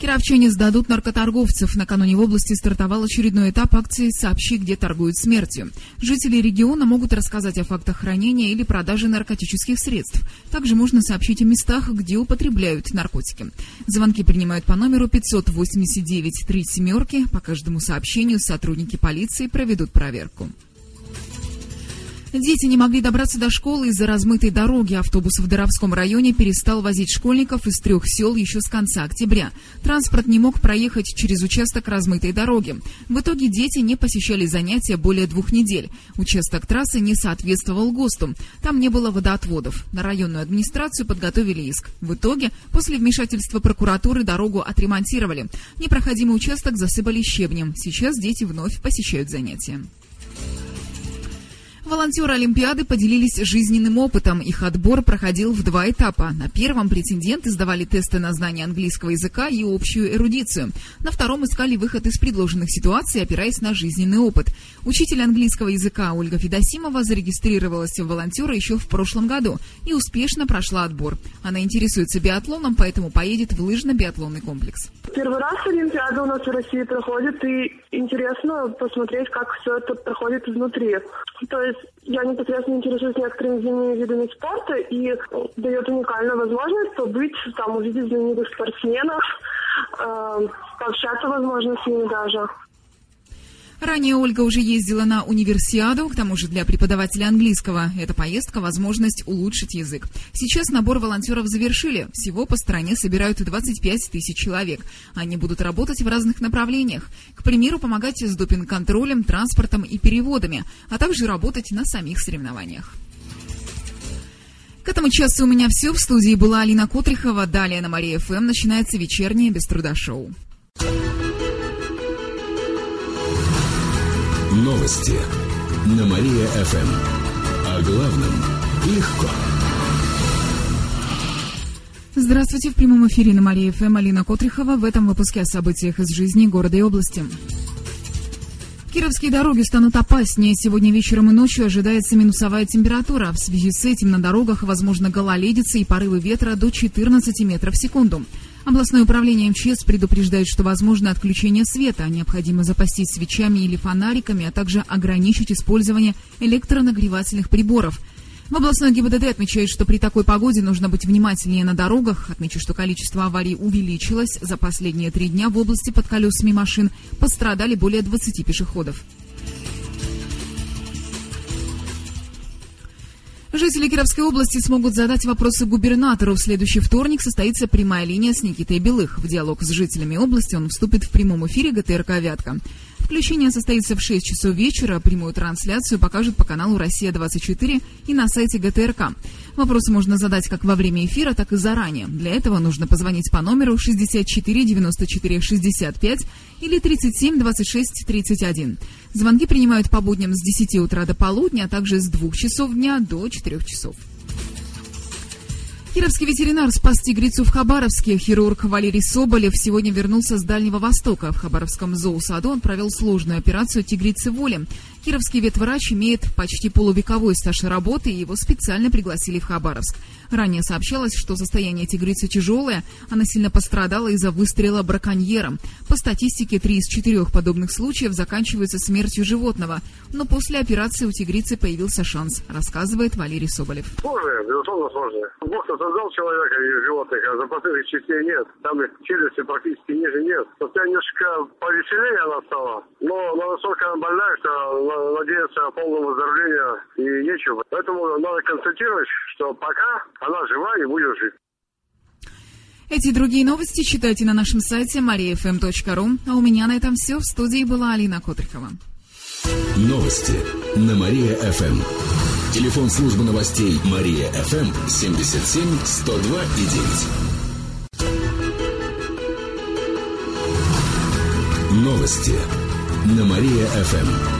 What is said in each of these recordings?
Кировчане сдадут наркоторговцев. Накануне в области стартовал очередной этап акции «Сообщи, где торгуют смертью». Жители региона могут рассказать о фактах хранения или продажи наркотических средств. Также можно сообщить о местах, где употребляют наркотики. Звонки принимают по номеру 589 3 семерки. По каждому сообщению сотрудники полиции проведут проверку. Дети не могли добраться до школы из-за размытой дороги. Автобус в Доровском районе перестал возить школьников из трех сел еще с конца октября. Транспорт не мог проехать через участок размытой дороги. В итоге дети не посещали занятия более двух недель. Участок трассы не соответствовал ГОСТу. Там не было водоотводов. На районную администрацию подготовили иск. В итоге, после вмешательства прокуратуры, дорогу отремонтировали. Непроходимый участок засыпали щебнем. Сейчас дети вновь посещают занятия. Волонтеры Олимпиады поделились жизненным опытом. Их отбор проходил в два этапа. На первом претенденты сдавали тесты на знание английского языка и общую эрудицию. На втором искали выход из предложенных ситуаций, опираясь на жизненный опыт. Учитель английского языка Ольга Федосимова зарегистрировалась в волонтера еще в прошлом году и успешно прошла отбор. Она интересуется биатлоном, поэтому поедет в лыжно-биатлонный комплекс. Первый раз Олимпиада у нас в России проходит, и интересно посмотреть, как все это проходит изнутри. То есть я непосредственно интересуюсь некоторыми зимними видами спорта и дает уникальную возможность побыть, там, увидеть знаменитых спортсменов, э, пообщаться, возможно, с ними даже. Ранее Ольга уже ездила на универсиаду, к тому же для преподавателя английского. Эта поездка – возможность улучшить язык. Сейчас набор волонтеров завершили. Всего по стране собирают 25 тысяч человек. Они будут работать в разных направлениях. К примеру, помогать с допинг-контролем, транспортом и переводами, а также работать на самих соревнованиях. К этому часу у меня все. В студии была Алина Котрихова. Далее на Мария ФМ начинается вечернее без труда шоу. Новости на Мария-ФМ. О главном легко. Здравствуйте, в прямом эфире на Мария ФМ Алина Котрихова. В этом выпуске о событиях из жизни города и области. Кировские дороги станут опаснее. Сегодня вечером и ночью ожидается минусовая температура. В связи с этим на дорогах возможно гололедица и порывы ветра до 14 метров в секунду. Областное управление МЧС предупреждает, что возможно отключение света. Необходимо запастись свечами или фонариками, а также ограничить использование электронагревательных приборов. В областной ГИБДД отмечают, что при такой погоде нужно быть внимательнее на дорогах. Отмечу, что количество аварий увеличилось. За последние три дня в области под колесами машин пострадали более 20 пешеходов. Жители Кировской области смогут задать вопросы губернатору. В следующий вторник состоится прямая линия с Никитой Белых. В диалог с жителями области он вступит в прямом эфире ГТРК «Вятка». Включение состоится в 6 часов вечера. Прямую трансляцию покажут по каналу «Россия-24» и на сайте ГТРК. Вопросы можно задать как во время эфира, так и заранее. Для этого нужно позвонить по номеру 64 94 65 или 37 26 31. Звонки принимают по будням с 10 утра до полудня, а также с 2 часов дня до 4 часов. Кировский ветеринар спас тигрицу в Хабаровске. Хирург Валерий Соболев сегодня вернулся с Дальнего Востока. В Хабаровском зоосаду он провел сложную операцию тигрицы воли. Кировский ветврач имеет почти полувековой стаж работы, и его специально пригласили в Хабаровск. Ранее сообщалось, что состояние тигрицы тяжелое, она сильно пострадала из-за выстрела браконьером. По статистике, три из четырех подобных случаев заканчиваются смертью животного. Но после операции у тигрицы появился шанс, рассказывает Валерий Соболев. Сложное, безусловно, сложное. Бог создал человека и животных, а запасных частей нет. Там челюсти практически ниже нет. Хотя немножко повеселее она стала, но настолько она больная, что надеяться о полном выздоровлении и нечего. Поэтому надо констатировать, что пока она жива и будет жить. Эти и другие новости читайте на нашем сайте mariafm.ru. А у меня на этом все. В студии была Алина Котрихова. Новости на Мария-ФМ. Телефон службы новостей Мария-ФМ 77 102 и 9. Новости на Мария-ФМ.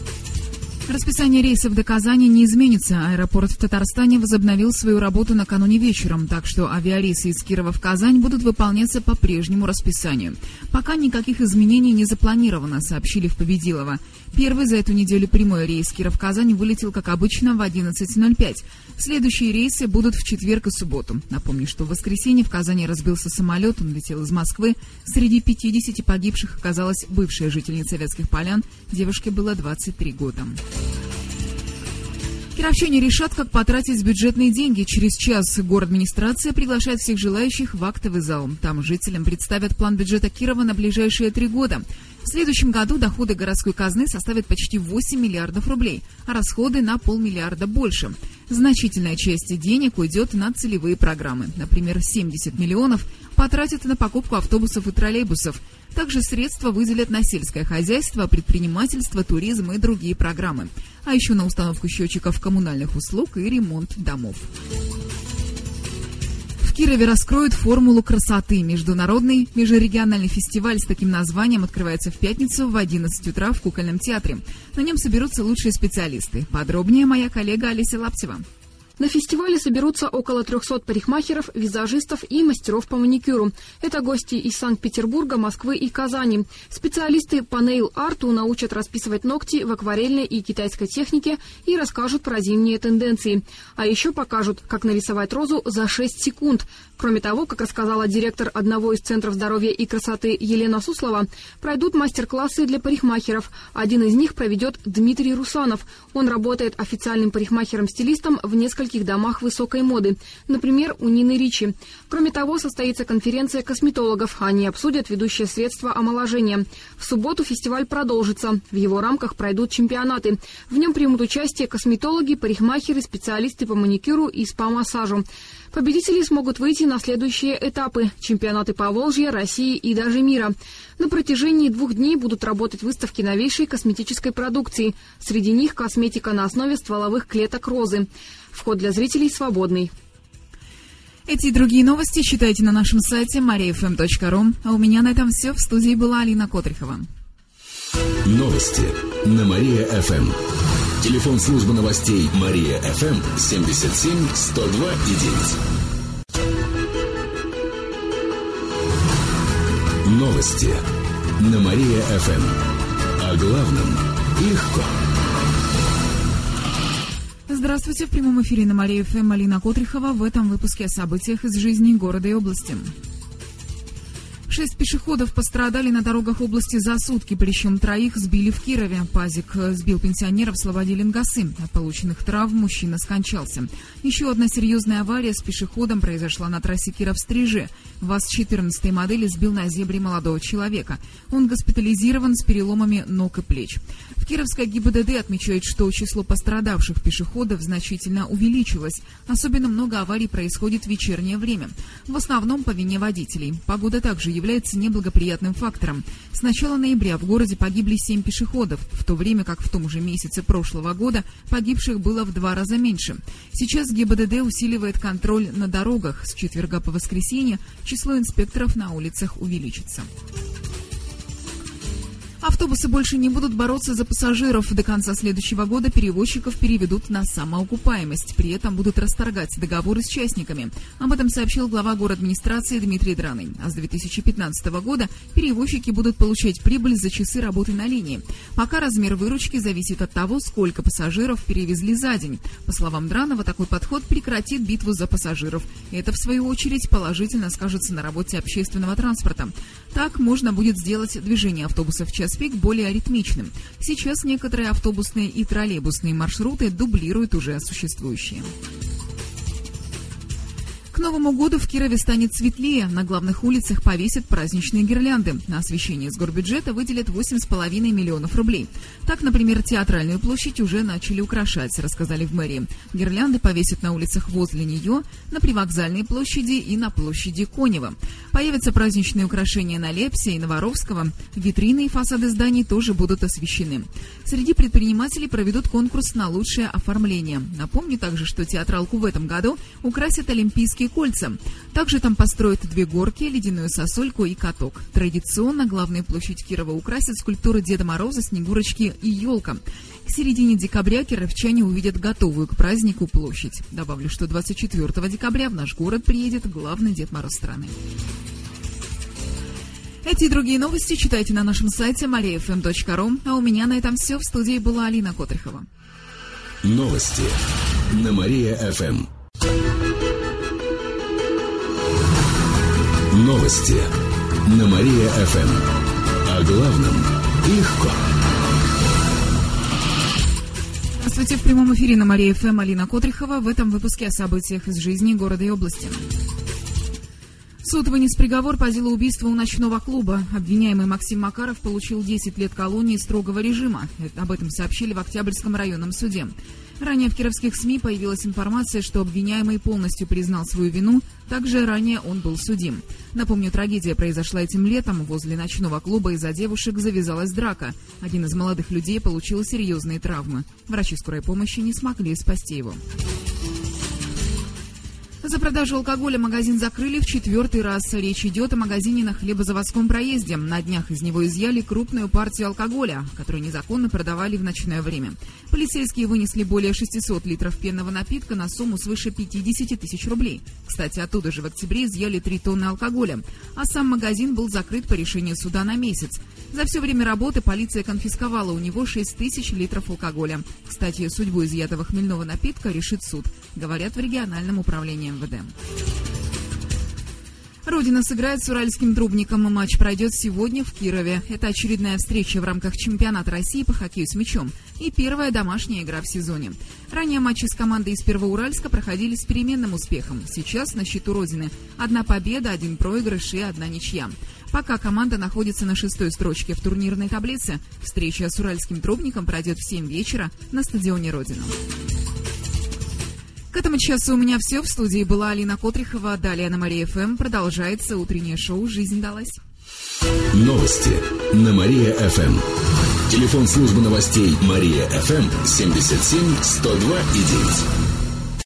Расписание рейсов до Казани не изменится. Аэропорт в Татарстане возобновил свою работу накануне вечером, так что авиарейсы из Кирова в Казань будут выполняться по прежнему расписанию. Пока никаких изменений не запланировано, сообщили в Победилово. Первый за эту неделю прямой рейс Киров-Казань вылетел, как обычно, в 11.05. Следующие рейсы будут в четверг и субботу. Напомню, что в воскресенье в Казани разбился самолет, он летел из Москвы. Среди 50 погибших оказалась бывшая жительница Вятских Полян. Девушке было 23 года. Кировчане решат, как потратить бюджетные деньги. Через час город администрация приглашает всех желающих в актовый зал. Там жителям представят план бюджета Кирова на ближайшие три года. В следующем году доходы городской казны составят почти 8 миллиардов рублей, а расходы на полмиллиарда больше. Значительная часть денег уйдет на целевые программы. Например, 70 миллионов потратят на покупку автобусов и троллейбусов. Также средства выделят на сельское хозяйство, предпринимательство, туризм и другие программы. А еще на установку счетчиков коммунальных услуг и ремонт домов. В Кирове раскроют формулу красоты. Международный межрегиональный фестиваль с таким названием открывается в пятницу в 11 утра в Кукольном театре. На нем соберутся лучшие специалисты. Подробнее моя коллега Олеся Лаптева. На фестивале соберутся около 300 парикмахеров, визажистов и мастеров по маникюру. Это гости из Санкт-Петербурга, Москвы и Казани. Специалисты по нейл-арту научат расписывать ногти в акварельной и китайской технике и расскажут про зимние тенденции. А еще покажут, как нарисовать розу за 6 секунд. Кроме того, как рассказала директор одного из центров здоровья и красоты Елена Суслова, пройдут мастер-классы для парикмахеров. Один из них проведет Дмитрий Русанов. Он работает официальным парикмахером-стилистом в нескольких домах высокой моды, например, у Нины Ричи. Кроме того, состоится конференция косметологов. Они обсудят ведущие средства омоложения. В субботу фестиваль продолжится. В его рамках пройдут чемпионаты. В нем примут участие косметологи, парикмахеры, специалисты по маникюру и спа-массажу. Победители смогут выйти на следующие этапы – чемпионаты по Волжье, России и даже мира. На протяжении двух дней будут работать выставки новейшей косметической продукции. Среди них косметика на основе стволовых клеток розы. Вход для зрителей свободный. Эти и другие новости читайте на нашем сайте mariafm.ru. А у меня на этом все. В студии была Алина Котрихова. Новости на Мария-ФМ. Телефон службы новостей Мария ФМ 77 102 и 9. Новости на Мария ФМ. О главном легко. Здравствуйте. В прямом эфире на Мария ФМ Алина Котрихова. В этом выпуске о событиях из жизни города и области. Шесть пешеходов пострадали на дорогах области за сутки, причем троих сбили в Кирове. Пазик э, сбил пенсионера в Слободе Ленгасы. От полученных травм мужчина скончался. Еще одна серьезная авария с пешеходом произошла на трассе Киров-Стрижи. ВАЗ-14 модели сбил на зебре молодого человека. Он госпитализирован с переломами ног и плеч. В Кировской ГИБДД отмечают, что число пострадавших пешеходов значительно увеличилось. Особенно много аварий происходит в вечернее время. В основном по вине водителей. Погода также является неблагоприятным фактором. С начала ноября в городе погибли семь пешеходов, в то время как в том же месяце прошлого года погибших было в два раза меньше. Сейчас ГИБДД усиливает контроль на дорогах. С четверга по воскресенье число инспекторов на улицах увеличится. Автобусы больше не будут бороться за пассажиров. До конца следующего года перевозчиков переведут на самоокупаемость. При этом будут расторгать договоры с частниками. Об этом сообщил глава город администрации Дмитрий Драный. А с 2015 года перевозчики будут получать прибыль за часы работы на линии. Пока размер выручки зависит от того, сколько пассажиров перевезли за день. По словам Дранова, такой подход прекратит битву за пассажиров. Это, в свою очередь, положительно скажется на работе общественного транспорта. Так можно будет сделать движение автобусов час пик более аритмичным. Сейчас некоторые автобусные и троллейбусные маршруты дублируют уже существующие. К Новому году в Кирове станет светлее. На главных улицах повесят праздничные гирлянды. На освещение с горбюджета выделят 8,5 миллионов рублей. Так, например, театральную площадь уже начали украшать, рассказали в мэрии. Гирлянды повесят на улицах возле нее, на привокзальной площади и на площади Конева. Появятся праздничные украшения на Лепсе и Новоровского. Витрины и фасады зданий тоже будут освещены. Среди предпринимателей проведут конкурс на лучшее оформление. Напомню также, что театралку в этом году украсят Олимпийский И кольца. Также там построят две горки, ледяную сосульку и каток. Традиционно главную площадь Кирова украсит скульптуры Деда Мороза, Снегурочки и елка. К середине декабря кировчане увидят готовую к празднику площадь. Добавлю, что 24 декабря в наш город приедет главный Дед Мороз страны. Эти и другие новости читайте на нашем сайте mariafm.ru. А у меня на этом все. В студии была Алина Котрихова. Новости на Мария-ФМ. Новости на Мария-ФМ. О главном легко. Здравствуйте, в прямом эфире на Мария-ФМ Алина Котрихова. В этом выпуске о событиях из жизни города и области. Суд вынес приговор по делу убийства у ночного клуба. Обвиняемый Максим Макаров получил 10 лет колонии строгого режима. Об этом сообщили в Октябрьском районном суде. Ранее в кировских СМИ появилась информация, что обвиняемый полностью признал свою вину. Также ранее он был судим. Напомню, трагедия произошла этим летом. Возле ночного клуба из-за девушек завязалась драка. Один из молодых людей получил серьезные травмы. Врачи скорой помощи не смогли спасти его. За продажу алкоголя магазин закрыли в четвертый раз. Речь идет о магазине на хлебозаводском проезде. На днях из него изъяли крупную партию алкоголя, которую незаконно продавали в ночное время. Полицейские вынесли более 600 литров пенного напитка на сумму свыше 50 тысяч рублей. Кстати, оттуда же в октябре изъяли 3 тонны алкоголя. А сам магазин был закрыт по решению суда на месяц. За все время работы полиция конфисковала у него 6 тысяч литров алкоголя. Кстати, судьбу изъятого хмельного напитка решит суд, говорят в региональном управлении МВД. Родина сыграет с уральским трубником. Матч пройдет сегодня в Кирове. Это очередная встреча в рамках чемпионата России по хоккею с мячом и первая домашняя игра в сезоне. Ранее матчи с командой из Первоуральска проходили с переменным успехом. Сейчас на счету Родины одна победа, один проигрыш и одна ничья. Пока команда находится на шестой строчке в турнирной таблице, встреча с уральским трубником пройдет в 7 вечера на стадионе Родина. К этому часу у меня все. В студии была Алина Котрихова. Далее на Мария ФМ продолжается утреннее шоу «Жизнь далась». Новости на Мария-ФМ. Телефон службы новостей Мария-ФМ 77 102 и 9.